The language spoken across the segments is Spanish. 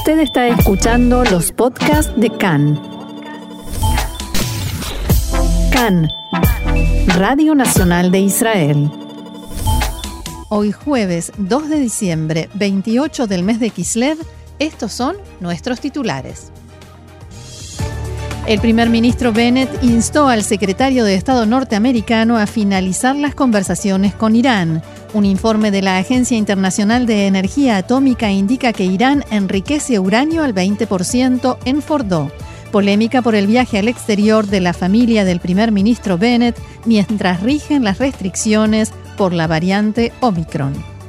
Usted está escuchando los podcasts de CAN. CAN, Radio Nacional de Israel. Hoy jueves 2 de diciembre, 28 del mes de Kislev, estos son nuestros titulares. El primer ministro Bennett instó al secretario de Estado norteamericano a finalizar las conversaciones con Irán. Un informe de la Agencia Internacional de Energía Atómica indica que Irán enriquece uranio al 20% en Fordo. Polémica por el viaje al exterior de la familia del primer ministro Bennett mientras rigen las restricciones por la variante Omicron.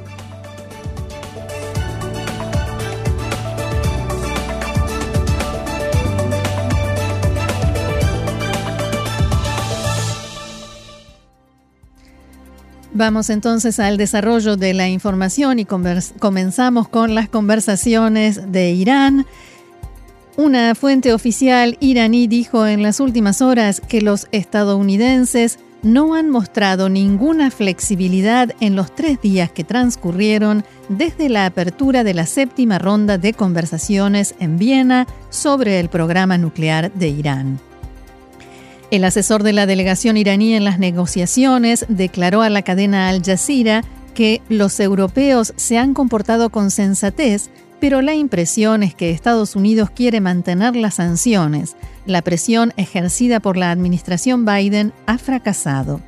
Vamos entonces al desarrollo de la información y comenzamos con las conversaciones de Irán. Una fuente oficial iraní dijo en las últimas horas que los estadounidenses no han mostrado ninguna flexibilidad en los tres días que transcurrieron desde la apertura de la séptima ronda de conversaciones en Viena sobre el programa nuclear de Irán. El asesor de la delegación iraní en las negociaciones declaró a la cadena Al Jazeera que los europeos se han comportado con sensatez, pero la impresión es que Estados Unidos quiere mantener las sanciones. La presión ejercida por la administración Biden ha fracasado.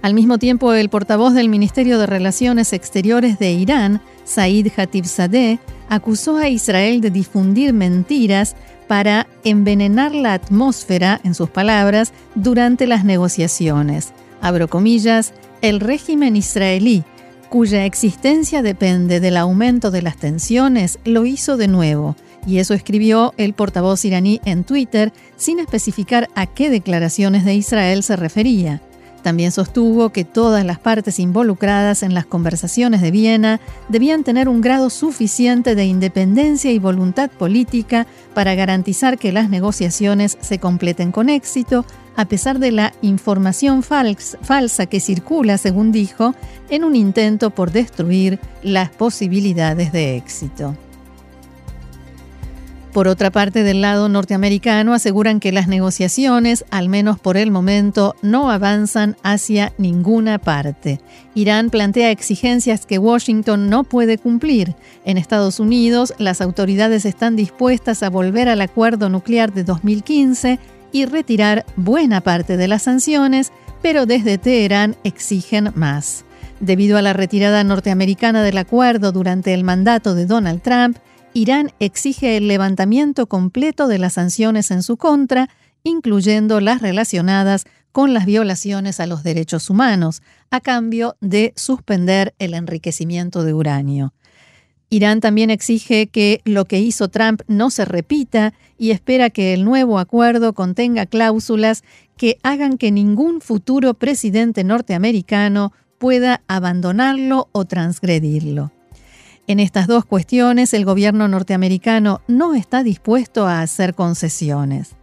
Al mismo tiempo, el portavoz del Ministerio de Relaciones Exteriores de Irán, Said Khatibzadeh, acusó a Israel de difundir mentiras para envenenar la atmósfera, en sus palabras, durante las negociaciones. Abro comillas, el régimen israelí, cuya existencia depende del aumento de las tensiones, lo hizo de nuevo. Y eso escribió el portavoz iraní en Twitter sin especificar a qué declaraciones de Israel se refería. También sostuvo que todas las partes involucradas en las conversaciones de Viena debían tener un grado suficiente de independencia y voluntad política para garantizar que las negociaciones se completen con éxito, a pesar de la información falsa que circula, según dijo, en un intento por destruir las posibilidades de éxito. Por otra parte, del lado norteamericano aseguran que las negociaciones, al menos por el momento, no avanzan hacia ninguna parte. Irán plantea exigencias que Washington no puede cumplir. En Estados Unidos, las autoridades están dispuestas a volver al acuerdo nuclear de 2015 y retirar buena parte de las sanciones, pero desde Teherán exigen más. Debido a la retirada norteamericana del acuerdo durante el mandato de Donald Trump, Irán exige el levantamiento completo de las sanciones en su contra, incluyendo las relacionadas con las violaciones a los derechos humanos, a cambio de suspender el enriquecimiento de uranio. Irán también exige que lo que hizo Trump no se repita y espera que el nuevo acuerdo contenga cláusulas que hagan que ningún futuro presidente norteamericano pueda abandonarlo o transgredirlo. En estas dos cuestiones, el gobierno norteamericano no está dispuesto a hacer concesiones.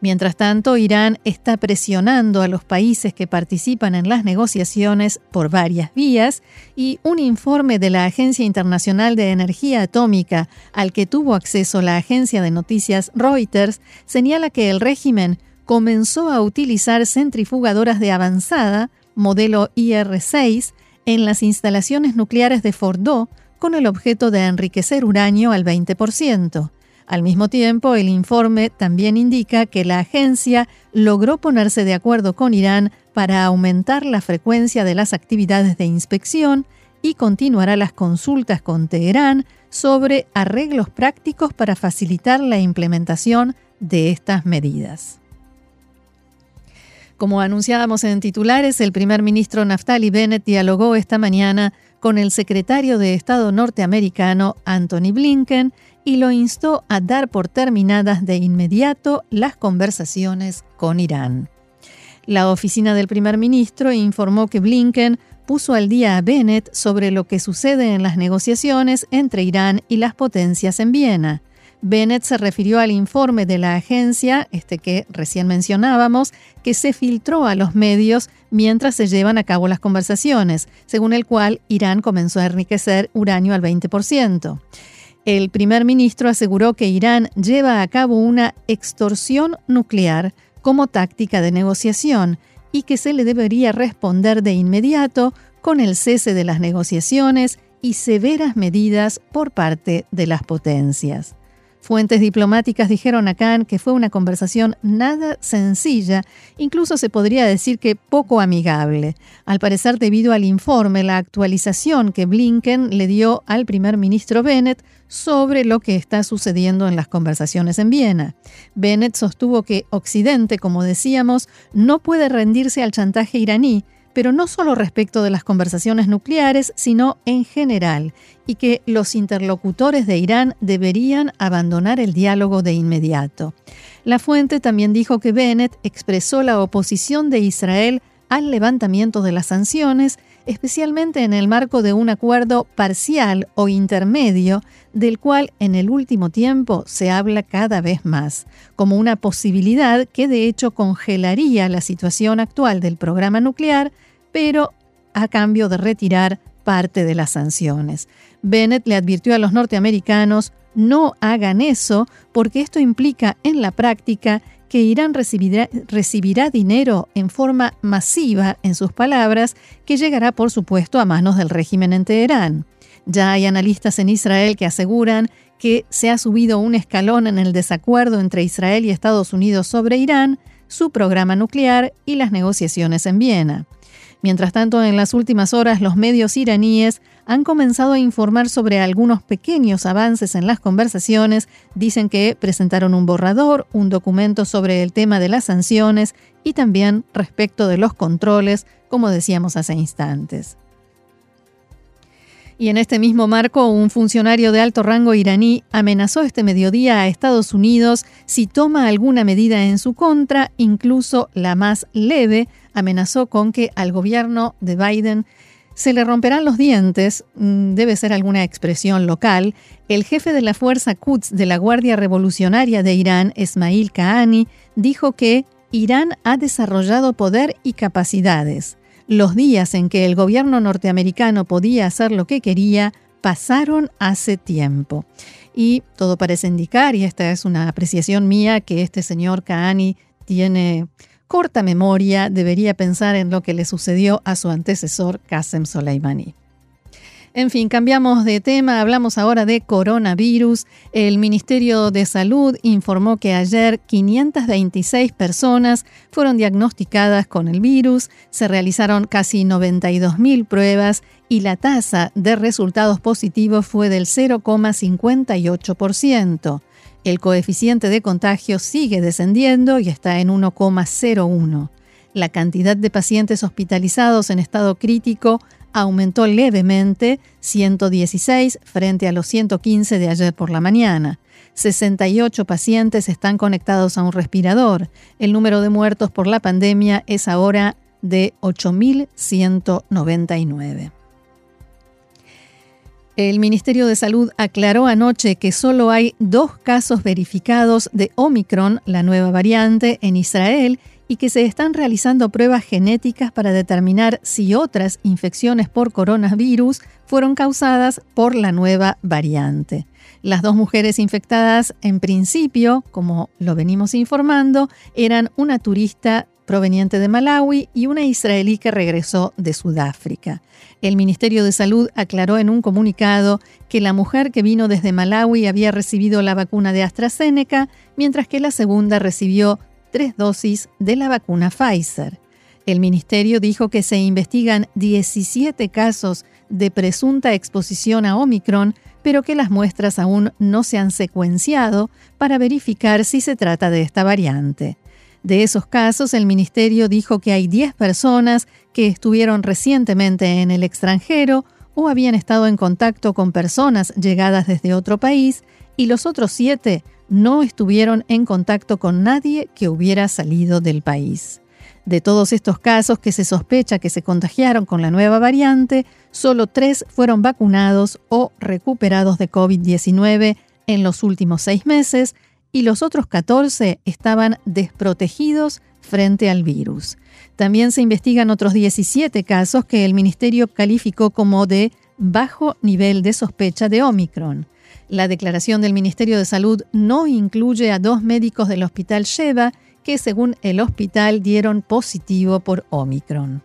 Mientras tanto, Irán está presionando a los países que participan en las negociaciones por varias vías y un informe de la Agencia Internacional de Energía Atómica al que tuvo acceso la agencia de noticias Reuters señala que el régimen comenzó a utilizar centrifugadoras de avanzada, modelo IR-6, en las instalaciones nucleares de Fordo con el objeto de enriquecer uranio al 20%. Al mismo tiempo, el informe también indica que la agencia logró ponerse de acuerdo con Irán para aumentar la frecuencia de las actividades de inspección y continuará las consultas con Teherán sobre arreglos prácticos para facilitar la implementación de estas medidas. Como anunciábamos en titulares, el primer ministro Naftali Bennett dialogó esta mañana con el secretario de Estado norteamericano Anthony Blinken y lo instó a dar por terminadas de inmediato las conversaciones con Irán. La oficina del primer ministro informó que Blinken puso al día a Bennett sobre lo que sucede en las negociaciones entre Irán y las potencias en Viena. Bennett se refirió al informe de la agencia, este que recién mencionábamos, que se filtró a los medios mientras se llevan a cabo las conversaciones, según el cual Irán comenzó a enriquecer uranio al 20%. El primer ministro aseguró que Irán lleva a cabo una extorsión nuclear como táctica de negociación y que se le debería responder de inmediato con el cese de las negociaciones y severas medidas por parte de las potencias. Fuentes diplomáticas dijeron a Khan que fue una conversación nada sencilla, incluso se podría decir que poco amigable, al parecer debido al informe, la actualización que Blinken le dio al primer ministro Bennett sobre lo que está sucediendo en las conversaciones en Viena. Bennett sostuvo que Occidente, como decíamos, no puede rendirse al chantaje iraní, pero no solo respecto de las conversaciones nucleares, sino en general, y que los interlocutores de Irán deberían abandonar el diálogo de inmediato. La fuente también dijo que Bennett expresó la oposición de Israel al levantamiento de las sanciones, especialmente en el marco de un acuerdo parcial o intermedio, del cual en el último tiempo se habla cada vez más, como una posibilidad que de hecho congelaría la situación actual del programa nuclear, pero a cambio de retirar parte de las sanciones. Bennett le advirtió a los norteamericanos no hagan eso porque esto implica en la práctica que Irán recibirá, recibirá, dinero en forma masiva, en sus palabras, que llegará por supuesto a manos del régimen en Teherán. Ya hay analistas en Israel que aseguran que se ha subido un escalón en el desacuerdo entre Israel y Estados Unidos sobre Irán, su programa nuclear y las negociaciones en Viena. Mientras tanto, en las últimas horas los medios iraníes han comenzado a informar sobre algunos pequeños avances en las conversaciones. Dicen que presentaron un borrador, un documento sobre el tema de las sanciones y también respecto de los controles, como decíamos hace instantes. Y en este mismo marco, un funcionario de alto rango iraní amenazó este mediodía a Estados Unidos si toma alguna medida en su contra, incluso la más leve, amenazó con que al gobierno de Biden se le romperán los dientes, mm, debe ser alguna expresión local, el jefe de la Fuerza Quds de la Guardia Revolucionaria de Irán, Esmail Kahani, dijo que Irán ha desarrollado poder y capacidades. Los días en que el gobierno norteamericano podía hacer lo que quería pasaron hace tiempo. Y todo parece indicar, y esta es una apreciación mía, que este señor Kahani tiene corta memoria, debería pensar en lo que le sucedió a su antecesor Qasem Soleimani. En fin, cambiamos de tema, hablamos ahora de coronavirus. El Ministerio de Salud informó que ayer 526 personas fueron diagnosticadas con el virus, se realizaron casi 92.000 pruebas y la tasa de resultados positivos fue del 0,58%. El coeficiente de contagio sigue descendiendo y está en 1,01. La cantidad de pacientes hospitalizados en estado crítico aumentó levemente, 116 frente a los 115 de ayer por la mañana. 68 pacientes están conectados a un respirador. El número de muertos por la pandemia es ahora de 8.199. El Ministerio de Salud aclaró anoche que solo hay dos casos verificados de Omicron, la nueva variante, en Israel y que se están realizando pruebas genéticas para determinar si otras infecciones por coronavirus fueron causadas por la nueva variante. Las dos mujeres infectadas, en principio, como lo venimos informando, eran una turista proveniente de Malawi y una israelí que regresó de Sudáfrica. El Ministerio de Salud aclaró en un comunicado que la mujer que vino desde Malawi había recibido la vacuna de AstraZeneca, mientras que la segunda recibió tres dosis de la vacuna Pfizer. El ministerio dijo que se investigan 17 casos de presunta exposición a Omicron, pero que las muestras aún no se han secuenciado para verificar si se trata de esta variante. De esos casos, el ministerio dijo que hay 10 personas que estuvieron recientemente en el extranjero o habían estado en contacto con personas llegadas desde otro país y los otros 7 no estuvieron en contacto con nadie que hubiera salido del país. De todos estos casos que se sospecha que se contagiaron con la nueva variante, solo tres fueron vacunados o recuperados de COVID-19 en los últimos seis meses y los otros 14 estaban desprotegidos frente al virus. También se investigan otros 17 casos que el ministerio calificó como de bajo nivel de sospecha de Omicron. La declaración del Ministerio de Salud no incluye a dos médicos del Hospital Sheba que según el hospital dieron positivo por Omicron.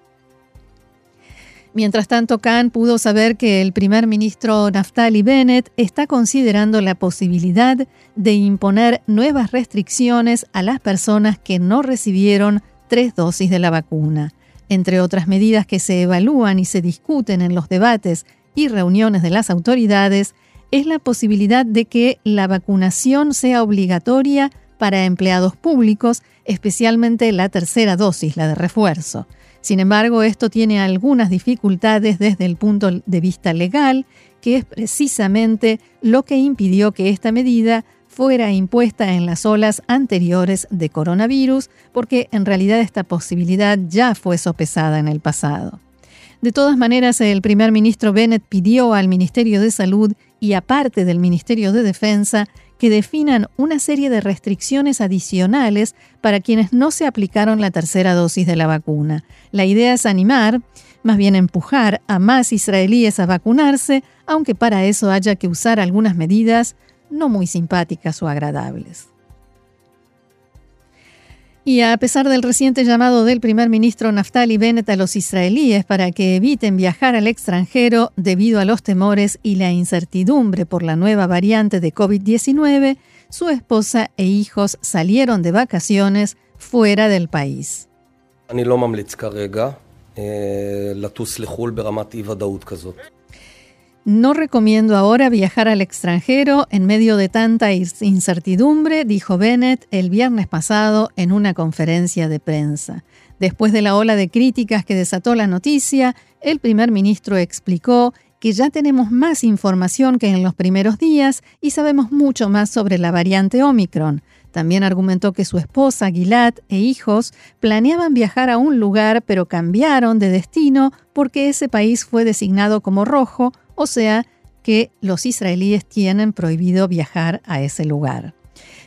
Mientras tanto, Khan pudo saber que el primer ministro Naftali Bennett está considerando la posibilidad de imponer nuevas restricciones a las personas que no recibieron tres dosis de la vacuna. Entre otras medidas que se evalúan y se discuten en los debates y reuniones de las autoridades, es la posibilidad de que la vacunación sea obligatoria para empleados públicos, especialmente la tercera dosis, la de refuerzo. Sin embargo, esto tiene algunas dificultades desde el punto de vista legal, que es precisamente lo que impidió que esta medida fuera impuesta en las olas anteriores de coronavirus, porque en realidad esta posibilidad ya fue sopesada en el pasado. De todas maneras, el primer ministro Bennett pidió al Ministerio de Salud y aparte del Ministerio de Defensa que definan una serie de restricciones adicionales para quienes no se aplicaron la tercera dosis de la vacuna. La idea es animar, más bien empujar a más israelíes a vacunarse, aunque para eso haya que usar algunas medidas no muy simpáticas o agradables. Y a pesar del reciente llamado del primer ministro Naftali Bennett a los israelíes para que eviten viajar al extranjero debido a los temores y la incertidumbre por la nueva variante de COVID-19, su esposa e hijos salieron de vacaciones fuera del país. No recomiendo ahora viajar al extranjero en medio de tanta incertidumbre, dijo Bennett el viernes pasado en una conferencia de prensa. Después de la ola de críticas que desató la noticia, el primer ministro explicó que ya tenemos más información que en los primeros días y sabemos mucho más sobre la variante Omicron. También argumentó que su esposa, Gilad, e hijos planeaban viajar a un lugar pero cambiaron de destino porque ese país fue designado como rojo o sea que los israelíes tienen prohibido viajar a ese lugar.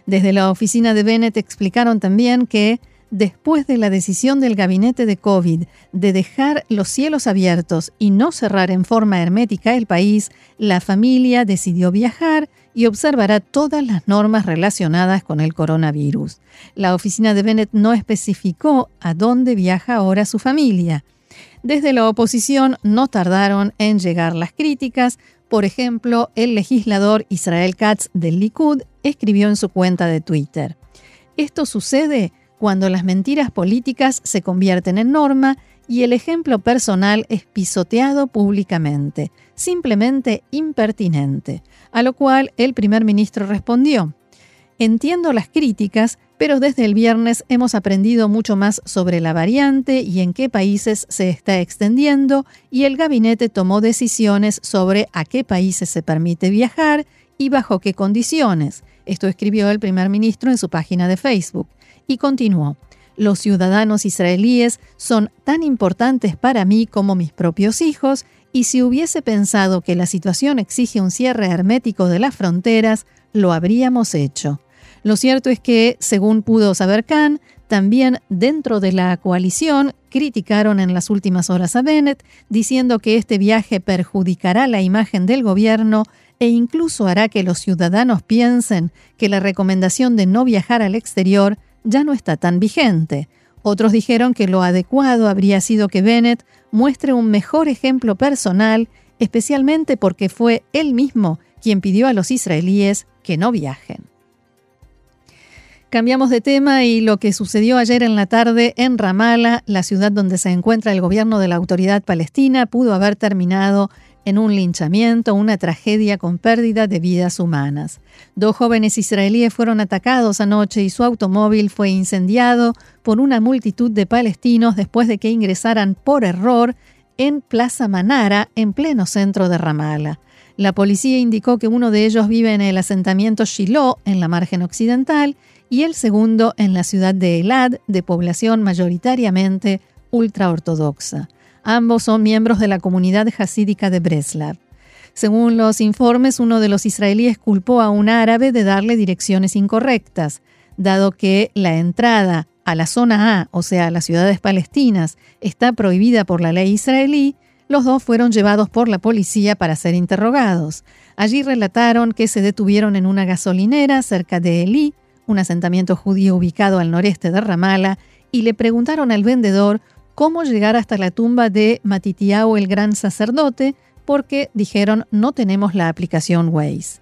Desde la oficina de Bennett explicaron también que después de la decisión del gabinete de COVID de dejar los cielos abiertos y no cerrar en forma hermética el país, la familia decidió viajar y observará todas las normas relacionadas con el coronavirus. La oficina de Bennett no especificó a dónde viaja ahora su familia. Desde la oposición no tardaron en llegar las críticas. Por ejemplo, el legislador Israel Katz del Likud escribió en su cuenta de Twitter, Esto sucede cuando las mentiras políticas se convierten en norma y el ejemplo personal es pisoteado públicamente, simplemente impertinente, a lo cual el primer ministro respondió, Entiendo las críticas, pero desde el viernes hemos aprendido mucho más sobre la variante y en qué países se está extendiendo y el gabinete tomó decisiones sobre a qué países se permite viajar y bajo qué condiciones. Esto escribió el primer ministro en su página de Facebook y continuó. Los ciudadanos israelíes son tan importantes para mí como mis propios hijos y si hubiese pensado que la situación exige un cierre hermético de las fronteras, lo habríamos hecho. Lo cierto es que, según pudo saber Khan, también dentro de la coalición criticaron en las últimas horas a Bennett, diciendo que este viaje perjudicará la imagen del gobierno e incluso hará que los ciudadanos piensen que la recomendación de no viajar al exterior ya no está tan vigente. Otros dijeron que lo adecuado habría sido que Bennett muestre un mejor ejemplo personal, especialmente porque fue él mismo quien pidió a los israelíes que no viajen. Cambiamos de tema y lo que sucedió ayer en la tarde en Ramallah, la ciudad donde se encuentra el gobierno de la autoridad palestina, pudo haber terminado en un linchamiento, una tragedia con pérdida de vidas humanas. Dos jóvenes israelíes fueron atacados anoche y su automóvil fue incendiado por una multitud de palestinos después de que ingresaran por error en Plaza Manara, en pleno centro de Ramallah. La policía indicó que uno de ellos vive en el asentamiento Shiloh, en la margen occidental, y el segundo en la ciudad de Elad, de población mayoritariamente ultraortodoxa. Ambos son miembros de la comunidad hasídica de Breslav. Según los informes, uno de los israelíes culpó a un árabe de darle direcciones incorrectas, dado que la entrada a la zona A, o sea, a las ciudades palestinas, está prohibida por la ley israelí, Los dos fueron llevados por la policía para ser interrogados. Allí relataron que se detuvieron en una gasolinera cerca de Elí, un asentamiento judío ubicado al noreste de Ramala, y le preguntaron al vendedor cómo llegar hasta la tumba de Matitiao el gran sacerdote, porque dijeron no tenemos la aplicación Waze.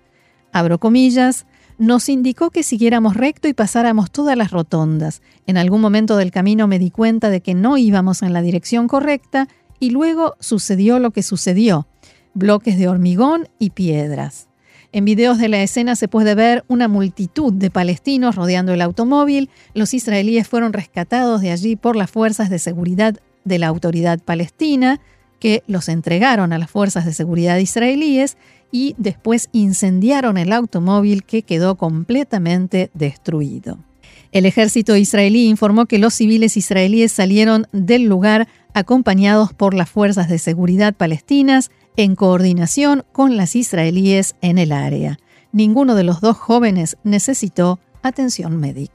Abro comillas, nos indicó que siguiéramos recto y pasáramos todas las rotondas. En algún momento del camino me di cuenta de que no íbamos en la dirección correcta y luego sucedió lo que sucedió, bloques de hormigón y piedras. En videos de la escena se puede ver una multitud de palestinos rodeando el automóvil. Los israelíes fueron rescatados de allí por las fuerzas de seguridad de la autoridad palestina, que los entregaron a las fuerzas de seguridad israelíes y después incendiaron el automóvil que quedó completamente destruido. El ejército israelí informó que los civiles israelíes salieron del lugar acompañados por las fuerzas de seguridad palestinas en coordinación con las israelíes en el área. Ninguno de los dos jóvenes necesitó atención médica.